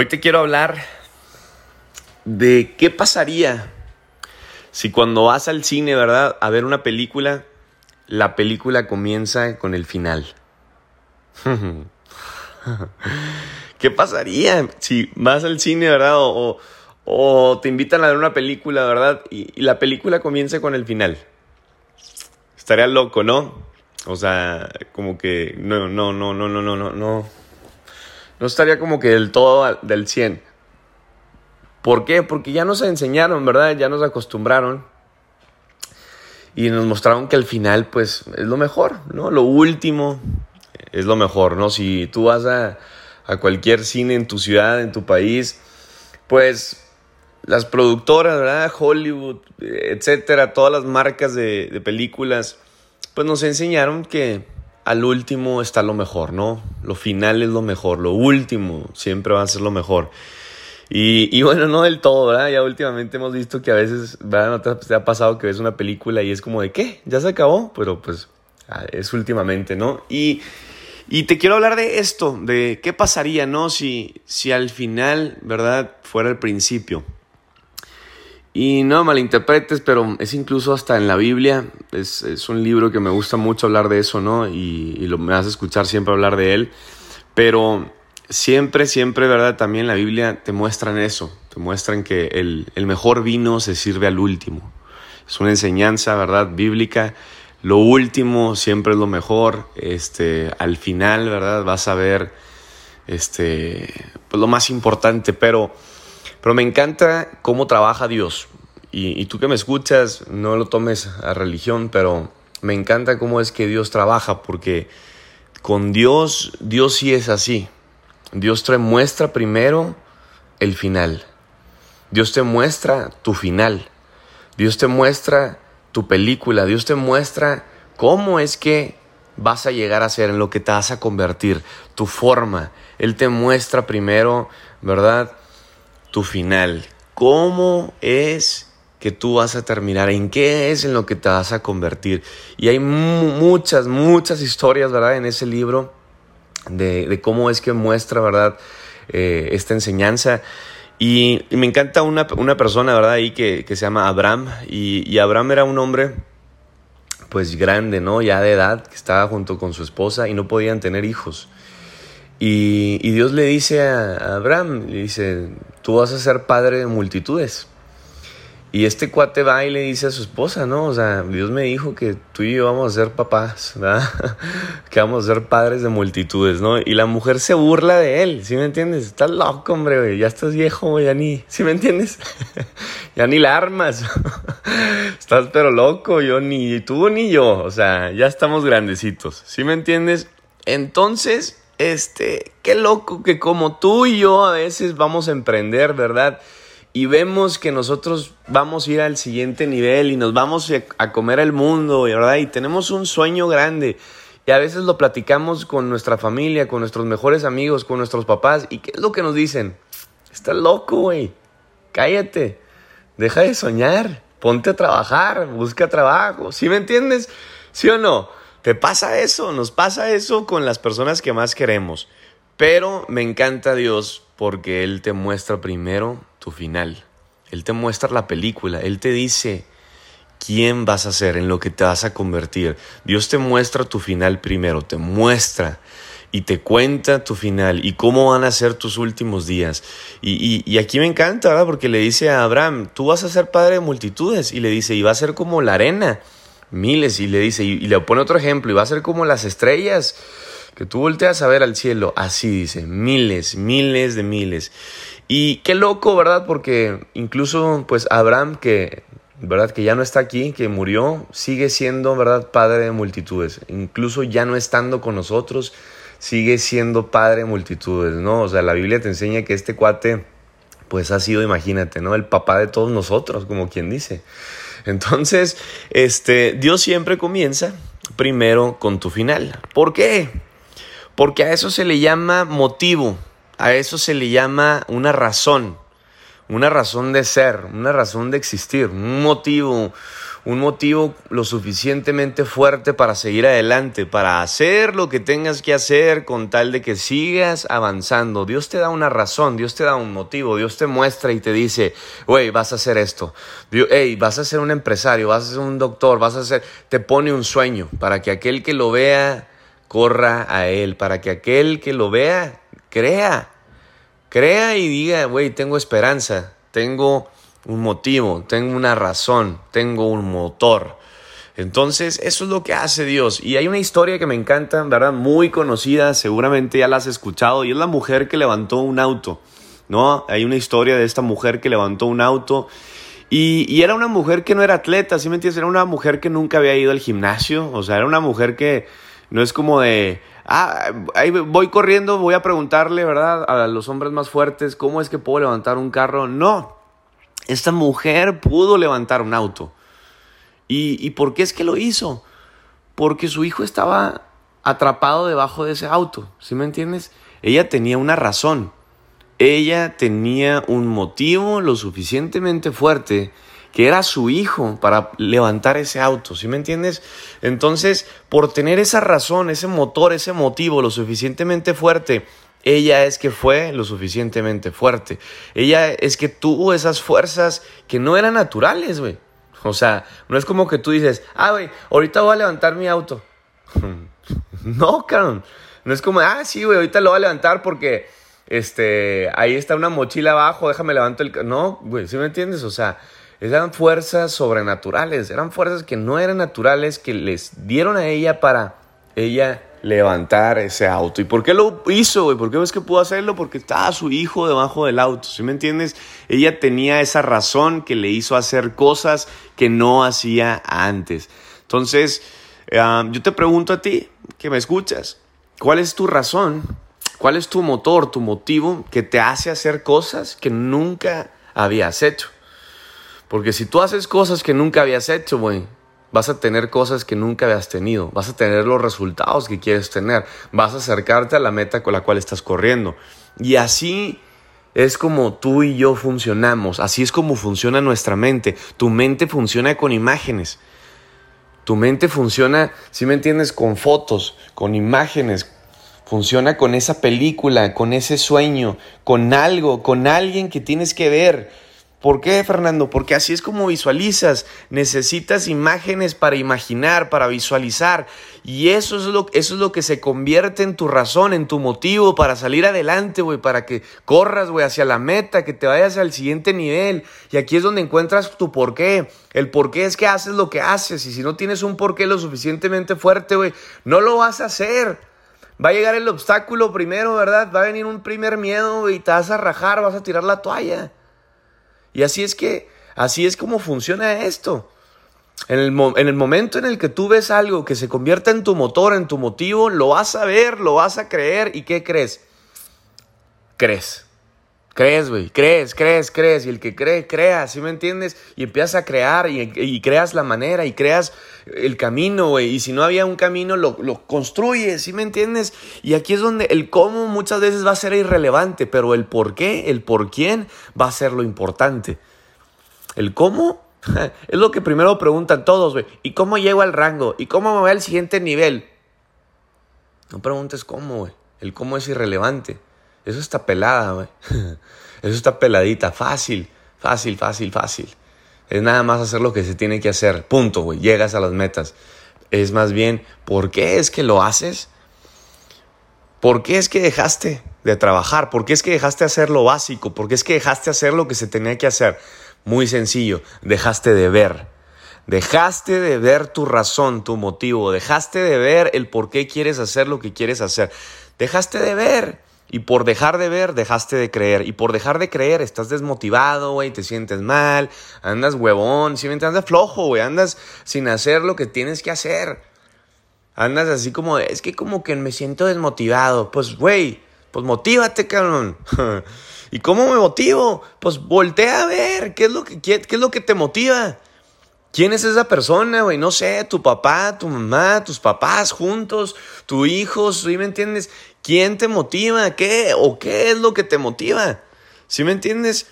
Hoy te quiero hablar de qué pasaría si cuando vas al cine, ¿verdad? A ver una película, la película comienza con el final. ¿Qué pasaría si vas al cine, ¿verdad? O, te invitan a ver una película, ¿verdad? Y, y, la película comienza con el final. Estaría loco, ¿no? O sea, como que no, no, no, no, no, no, no, no no estaría como que del todo del 100. ¿Por qué? Porque ya nos enseñaron, ¿verdad? Ya nos acostumbraron. Y nos mostraron que al final, pues, es lo mejor, ¿no? Lo último es lo mejor, ¿no? Si tú vas a, a cualquier cine en tu ciudad, en tu país, pues las productoras, ¿verdad? Hollywood, etcétera, todas las marcas de, de películas, pues nos enseñaron que al último está lo mejor, ¿no? Lo final es lo mejor, lo último siempre va a ser lo mejor. Y, bueno, no del todo, ¿verdad? Ya últimamente hemos visto que a veces, ¿verdad? ¿No te, ha pasado que ves una película y es como de, ¿qué? ¿Ya se acabó? Pero pues ah, es últimamente, ¿no? Y, y te quiero hablar de esto, de qué pasaría, ¿no? Si, si al final, ¿verdad? Fuera el principio. Y no malinterpretes, pero es incluso hasta en la Biblia, es, es un libro que me gusta mucho hablar de eso, ¿no? Y, lo, me vas a escuchar siempre hablar de él, pero siempre, siempre, ¿verdad? También la Biblia te muestran eso, te muestran que el, el mejor vino se sirve al último. Es una enseñanza, ¿verdad? Bíblica. Lo último siempre es lo mejor. Este, al final, ¿verdad? Vas a ver este, pues lo más importante, pero pero me encanta cómo trabaja Dios. Y, tú que me escuchas, no lo tomes a religión, pero me encanta cómo es que Dios trabaja, porque con Dios, Dios sí es así. Dios te muestra primero el final. Dios te muestra tu final. Dios te muestra tu película. Dios te muestra cómo es que vas a llegar a ser, en lo que te vas a convertir, tu forma. Él te muestra primero, ¿verdad? Tu final. ¿Cómo es que tú vas a terminar? ¿En qué es en lo que te vas a convertir? Y hay muchas, muchas historias, ¿verdad? En ese libro de, cómo es que muestra, ¿verdad? Eh, esta enseñanza. Y, me encanta una, persona, ¿verdad? Ahí que, se llama Abraham. Y, Abraham era un hombre, pues grande, ¿no? Ya de edad, que estaba junto con su esposa y no podían tener hijos. Y, Dios le dice a Abraham, le dice, tú vas a ser padre de multitudes. Y este cuate va y le dice a su esposa, ¿no? O sea, Dios me dijo que tú y yo vamos a ser papás, ¿verdad? que vamos a ser padres de multitudes, ¿no? Y la mujer se burla de él, ¿sí me entiendes? Estás loco, hombre, güey. Ya estás viejo, güey, ya ni, ¿sí me entiendes? ya ni la armas. estás pero loco, yo ni tú ni yo. O sea, ya estamos grandecitos, ¿sí me entiendes? Entonces, este, qué loco que como tú y yo a veces vamos a emprender, ¿verdad? Y vemos que nosotros vamos a ir al siguiente nivel y nos vamos a comer el mundo, ¿verdad? Y tenemos un sueño grande. Y a veces lo platicamos con nuestra familia, con nuestros mejores amigos, con nuestros papás. ¿Y qué es lo que nos dicen? Estás loco, güey. Cállate. Deja de soñar. Ponte a trabajar. Busca trabajo. ¿Sí me entiendes? ¿Sí o no? Te pasa eso, nos pasa eso con las personas que más queremos. Pero me encanta Dios porque Él te muestra primero tu final. Él te muestra la película. Él te dice quién vas a ser, en lo que te vas a convertir. Dios te muestra tu final primero, te muestra y te cuenta tu final y cómo van a ser tus últimos días. Y, aquí me encanta, ¿verdad? Porque le dice a Abraham, tú vas a ser padre de multitudes. Y le dice, y va a ser como la arena miles y le dice, y, le pone otro ejemplo, y va a ser como las estrellas que tú volteas a ver al cielo, así dice, miles, miles de miles. Y qué loco, ¿verdad? Porque incluso pues Abraham, que, ¿verdad? Que ya no está aquí, que murió, sigue siendo, ¿verdad? Padre de multitudes. Incluso ya no estando con nosotros, sigue siendo padre de multitudes, ¿no? O sea, la Biblia te enseña que este cuate, pues ha sido, imagínate, ¿no? El papá de todos nosotros, como quien dice. Entonces, este, Dios siempre comienza primero con tu final. ¿Por qué? Porque a eso se le llama motivo, a eso se le llama una razón, una razón de ser, una razón de existir, un motivo, un motivo lo suficientemente fuerte para seguir adelante, para hacer lo que tengas que hacer con tal de que sigas avanzando. Dios te da una razón, Dios te da un motivo, Dios te muestra y te dice, güey, vas a hacer esto, hey, vas a ser un empresario, vas a ser un doctor, vas a ser, te pone un sueño para que aquel que lo vea corra a él, para que aquel que lo vea crea, crea y diga, güey, tengo esperanza, tengo un motivo, tengo una razón, tengo un motor. Entonces, eso es lo que hace Dios. Y hay una historia que me encanta, ¿verdad? Muy conocida, seguramente ya la has escuchado, y es la mujer que levantó un auto, ¿no? Hay una historia de esta mujer que levantó un auto y, era una mujer que no era atleta, ¿sí me entiendes? Era una mujer que nunca había ido al gimnasio, o sea, era una mujer que no es como de, ah, ahí voy corriendo, voy a preguntarle, ¿verdad? A los hombres más fuertes, ¿cómo es que puedo levantar un carro? No, esta mujer pudo levantar un auto. ¿Y, ¿Y por qué es que lo hizo? Porque su hijo estaba atrapado debajo de ese auto, ¿sí me entiendes? Ella tenía una razón, ella tenía un motivo lo suficientemente fuerte que era su hijo para levantar ese auto, ¿sí me entiendes? Entonces, por tener esa razón, ese motor, ese motivo lo suficientemente fuerte, ella es que fue lo suficientemente fuerte. Ella es que tuvo esas fuerzas que no eran naturales, güey. O sea, no es como que tú dices, ah, güey, ahorita voy a levantar mi auto. no, cabrón. No es como, ah, sí, güey, ahorita lo voy a levantar porque, este, ahí está una mochila abajo, déjame levantar el... No, güey, ¿sí me entiendes? O sea, eran fuerzas sobrenaturales, eran fuerzas que no eran naturales, que les dieron a ella para ella levantar ese auto. ¿Y por qué lo hizo, güey? ¿Por qué ves que pudo hacerlo? Porque estaba su hijo debajo del auto, ¿sí me entiendes? Ella tenía esa razón que le hizo hacer cosas que no hacía antes. Entonces, yo te pregunto a ti, que me escuchas, ¿cuál es tu razón? ¿Cuál es tu motor, tu motivo que te hace hacer cosas que nunca habías hecho? Porque si tú haces cosas que nunca habías hecho, güey, Vas a tener cosas que nunca habías tenido, vas a tener los resultados que quieres tener, vas a acercarte a la meta con la cual estás corriendo. Y así es como tú y yo funcionamos, así es como funciona nuestra mente. Tu mente funciona con imágenes. Tu mente funciona, si me entiendes, con fotos, con imágenes. Funciona con esa película, con ese sueño, con algo, con alguien que tienes que ver ¿Por qué, Fernando? Porque así es como visualizas. Necesitas imágenes para imaginar, para visualizar. Y eso es lo, eso es lo que se convierte en tu razón, en tu motivo para salir adelante, güey, para que corras, güey, hacia la meta, que te vayas al siguiente nivel. Y aquí es donde encuentras tu porqué. El porqué es que haces lo que haces. Y si no tienes un porqué lo suficientemente fuerte, güey, no lo vas a hacer. Va a llegar el obstáculo primero, ¿verdad? Va a venir un primer miedo y te vas a rajar, vas a tirar la toalla. Y así es que, así es como funciona esto. En el, en el, momento en el que tú ves algo que se convierta en tu motor, en tu motivo, lo vas a ver, lo vas a creer. ¿Y qué crees? Crees. Crees, güey, crees, crees, crees. Y el que cree, crea, ¿sí me entiendes? Y empiezas a crear y, creas la manera y creas el camino, güey. Y si no había un camino, lo, lo construyes, ¿sí me entiendes? Y aquí es donde el cómo muchas veces va a ser irrelevante, pero el por qué, el por quién va a ser lo importante. El cómo es lo que primero preguntan todos, güey. ¿Y cómo llego al rango? ¿Y cómo me voy al siguiente nivel? No preguntes cómo, güey. El cómo es irrelevante. Eso está pelada, güey. Eso está peladita. Fácil, fácil, fácil, fácil. Es nada más hacer lo que se tiene que hacer. Punto, güey. Llegas a las metas. Es más bien, ¿por qué es que lo haces? ¿Por qué es que dejaste de trabajar? ¿Por qué es que dejaste de hacer lo básico? ¿Por qué es que dejaste de hacer lo que se tenía que hacer? Muy sencillo, dejaste de ver. Dejaste de ver tu razón, tu motivo. Dejaste de ver el por qué quieres hacer lo que quieres hacer. Dejaste de ver. Y por dejar de ver, dejaste de creer. Y por dejar de creer, estás desmotivado, güey, te sientes mal, andas huevón, simplemente andas flojo, güey, andas sin hacer lo que tienes que hacer. Andas así como, es que como que me siento desmotivado. Pues, güey, pues motívate, cabrón. ¿Y cómo me motivo? Pues voltea a ver, ¿qué es lo que, qué es lo que te motiva? ¿Quién es esa persona, güey? No sé, tu papá, tu mamá, tus papás juntos, tu hijo, ¿sí me entiendes? ¿Quién te motiva? ¿Qué? ¿O qué es lo que te motiva? ¿Sí me entiendes?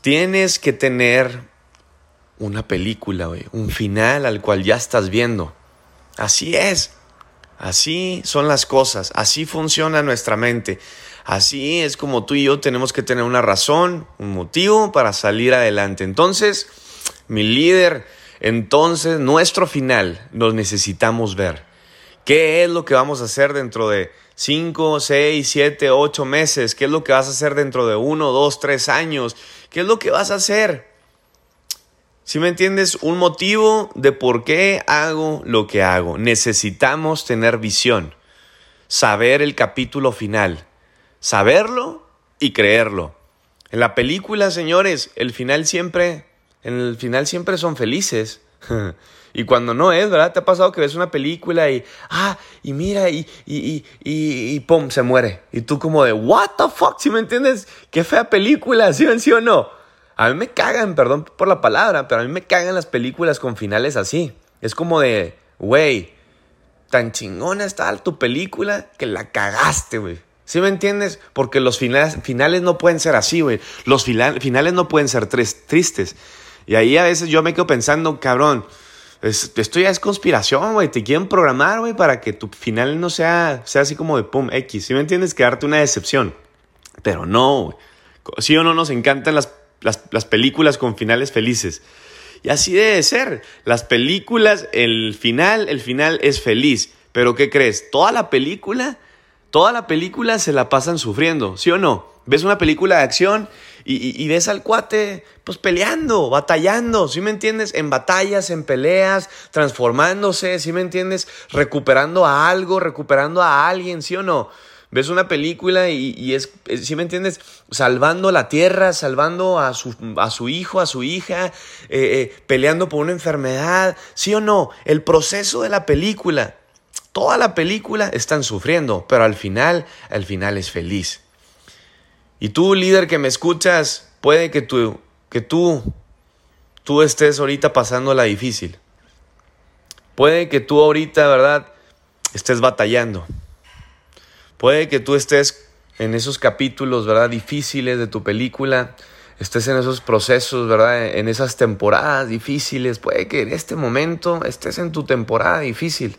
Tienes que tener una película, un final al cual ya estás viendo. Así es. Así son las cosas, así funciona nuestra mente. Así es como tú y yo tenemos que tener una razón, un motivo para salir adelante. Entonces, mi líder, entonces nuestro final nos necesitamos ver. ¿Qué es lo que vamos a hacer dentro de 5, 6, 7, 8 meses? ¿Qué es lo que vas a hacer dentro de 1, 2, 3 años? ¿Qué es lo que vas a hacer? Si me entiendes, un motivo de por qué hago lo que hago. Necesitamos tener visión, saber el capítulo final, saberlo y creerlo. En la película, señores, el final siempre, en el final siempre son felices. y cuando no es, ¿verdad? ¿Te ha pasado que ves una película y, ah, y mira, y, y, y, y, pum, se muere? Y tú como de, what the fuck, si me entiendes? Qué fea película, ¿sí, ¿sí o no? A mí me cagan, perdón por la palabra, pero a mí me cagan las películas con finales así. Es como de, güey, tan chingona está tu película que la cagaste, güey. ¿Sí me entiendes? Porque los finales, finales no pueden ser así, güey. Los finales no pueden ser tristes. Y ahí a veces yo me quedo pensando, cabrón, esto ya es conspiración, güey. Te quieren programar, güey, para que tu final no sea, sea así como de pum, X. ¿Sí me entiendes? Quedarte una decepción. Pero no, güey. Sí o no nos encantan las las, películas con finales felices. Y así debe ser. Las películas, el final, el final es feliz. Pero ¿qué crees? Toda la película, toda la película se la pasan sufriendo, ¿sí o no? Ves una película de acción y, ves al cuate pues peleando, batallando, ¿sí me entiendes? En batallas, en peleas, transformándose, ¿sí me entiendes? Recuperando a algo, recuperando a alguien, ¿sí o no? ves una película y, es, si me entiendes? Salvando la tierra, salvando a su, a su hijo, a su hija, eh, eh, peleando por una enfermedad, ¿sí o no? El proceso de la película, toda la película están sufriendo, pero al final, al final es feliz. Y tú, líder que me escuchas, puede que tú, que tú, tú estés ahorita pasando la difícil. Puede que tú ahorita, ¿verdad? Estés batallando. Puede que tú estés en esos capítulos, ¿verdad? Difíciles de tu película, estés en esos procesos, ¿verdad? En esas temporadas difíciles. Puede que en este momento estés en tu temporada difícil,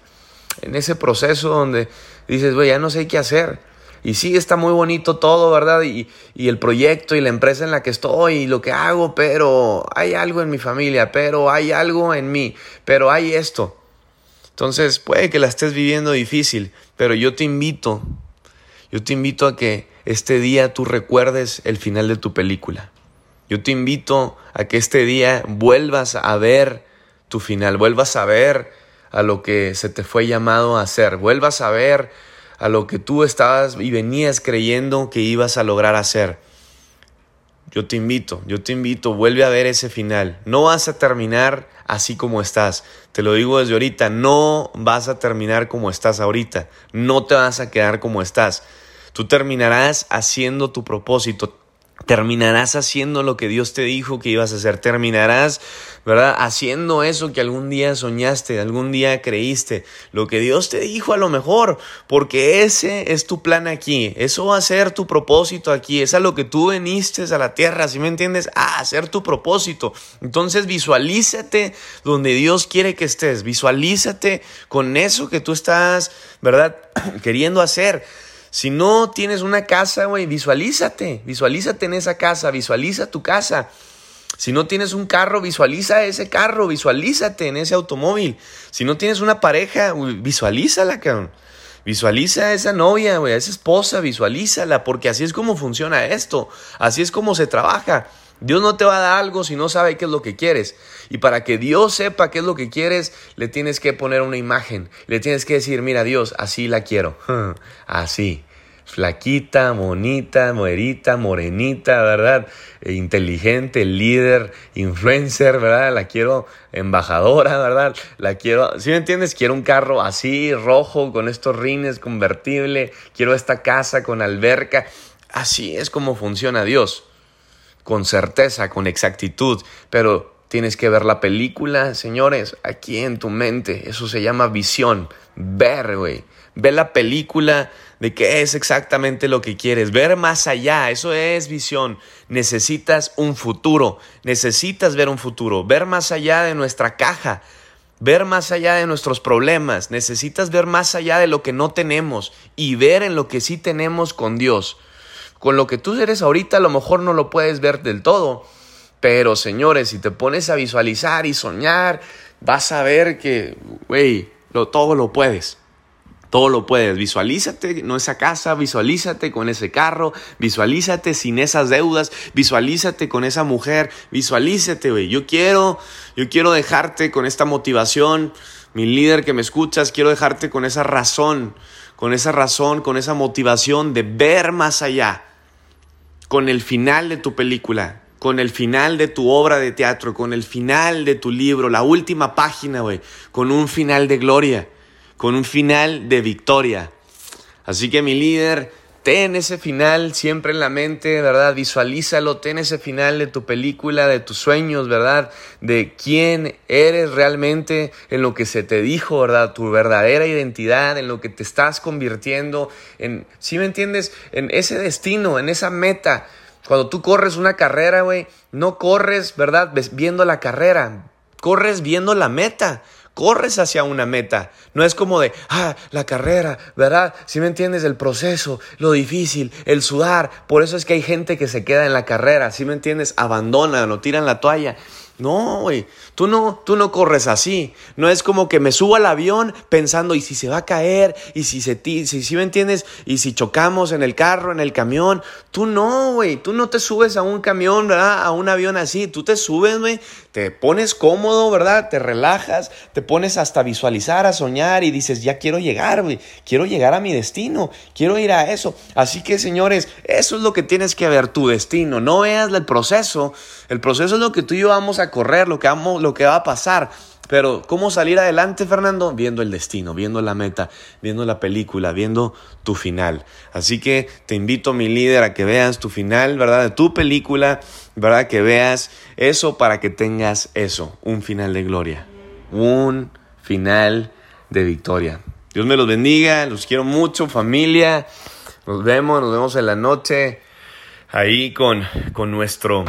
en ese proceso donde dices, güey, ya no sé qué hacer. Y sí, está muy bonito todo, ¿verdad? Y, y, el proyecto y la empresa en la que estoy y lo que hago, pero hay algo en mi familia, pero hay algo en mí, pero hay esto. Entonces, puede que la estés viviendo difícil, pero yo te invito yo te invito a que este día tú recuerdes el final de tu película. Yo te invito a que este día vuelvas a ver tu final, vuelvas a ver a lo que se te fue llamado a hacer, vuelvas a ver a lo que tú estabas y venías creyendo que ibas a lograr hacer. Yo te invito, yo te invito, vuelve a ver ese final. No vas a terminar así como estás. Te lo digo desde ahorita, no vas a terminar como estás ahorita. No te vas a quedar como estás. Tú terminarás haciendo tu propósito. Terminarás haciendo lo que Dios te dijo que ibas a hacer. Terminarás, ¿verdad? Haciendo eso que algún día soñaste, algún día creíste. Lo que Dios te dijo a lo mejor. Porque ese es tu plan aquí. Eso va a ser tu propósito aquí. Es a lo que tú veniste a la tierra, ¿sí me entiendes? A hacer tu propósito. Entonces visualízate donde Dios quiere que estés. Visualízate con eso que tú estás, ¿verdad? Queriendo hacer. Si no tienes una casa, güey, visualízate, visualízate en esa casa, visualiza tu casa. Si no tienes un carro, visualiza ese carro, visualízate en ese automóvil. Si no tienes una pareja, visualízala, cabrón. Visualiza a esa novia, güey, a esa esposa, visualízala, porque así es como funciona esto, así es como se trabaja. Dios no te va a dar algo si no sabe qué es lo que quieres. Y para que Dios sepa qué es lo que quieres, le tienes que poner una imagen. Le tienes que decir, mira Dios, así la quiero. Así. Flaquita, bonita, muerita, morenita, ¿verdad? E inteligente, líder, influencer, ¿verdad? La quiero embajadora, ¿verdad? La quiero, si me entiendes? Quiero un carro así, rojo, con estos rines, convertible. Quiero esta casa con alberca. Así es como funciona Dios con certeza, con exactitud, pero Tienes que ver la película, señores, aquí en tu mente. Eso se llama visión. Ver, güey. Ver la película de qué es exactamente lo que quieres. Ver más allá. Eso es visión. Necesitas un futuro. Necesitas ver un futuro. Ver más allá de nuestra caja. Ver más allá de nuestros problemas. Necesitas ver más allá de lo que no tenemos y ver en lo que sí tenemos con Dios. Con lo que tú eres ahorita a lo mejor no lo puedes ver del todo pero señores, si te pones a visualizar y soñar, vas a ver que, güey, lo, todo lo puedes. Todo lo puedes. Visualízate no esa casa, visualízate con ese carro, visualízate sin esas deudas, visualízate con esa mujer, visualízate, güey. Yo quiero, yo quiero dejarte con esta motivación, mi líder que me escuchas, quiero dejarte con esa razón, con esa razón, con esa motivación de ver más allá, con el final de tu película, con el final de tu obra de teatro, con el final de tu libro, la última página, güey, con un final de gloria, con un final de victoria. Así que mi líder, ten ese final siempre en la mente, ¿verdad? Visualízalo, ten ese final de tu película, de tus sueños, ¿verdad? De quién eres realmente, en lo que se te dijo, ¿verdad? Tu verdadera identidad, en lo que te estás convirtiendo, en, ¿sí me entiendes? En ese destino, en esa meta. Cuando tú corres una carrera, güey, no corres, ¿verdad? Viendo la carrera, corres viendo la meta. Corres hacia una meta. No es como de, ah, la carrera, ¿verdad? Si me entiendes, el proceso, lo difícil, el sudar. Por eso es que hay gente que se queda en la carrera. Si me entiendes, abandonan o tiran la toalla. No, güey, tú no, tú no corres así. No es como que me subo al avión pensando, ¿y si se va a caer? ¿Y si se si, si me entiendes? ¿Y si chocamos en el carro, en el camión? Tú no, güey, tú no te subes a un camión, ¿verdad? A un avión así. Tú te subes, güey, te pones cómodo, ¿verdad? Te relajas, te pones hasta visualizar, a soñar y dices, ya quiero llegar, güey. Quiero llegar a mi destino. Quiero ir a eso. Así que, señores, eso es lo que tienes que ver, tu destino. No veas el proceso. El proceso es lo que tú y yo vamos a correr, lo que, vamos, lo que va a pasar. Pero ¿cómo salir adelante, Fernando? Viendo el destino, viendo la meta, viendo la película, viendo tu final. Así que te invito, mi líder, a que veas tu final, ¿verdad? De tu película, ¿verdad? Que veas eso para que tengas eso, un final de gloria, un final de victoria. Dios me los bendiga, los quiero mucho, familia. Nos vemos, nos vemos en la noche ahí con, con nuestro...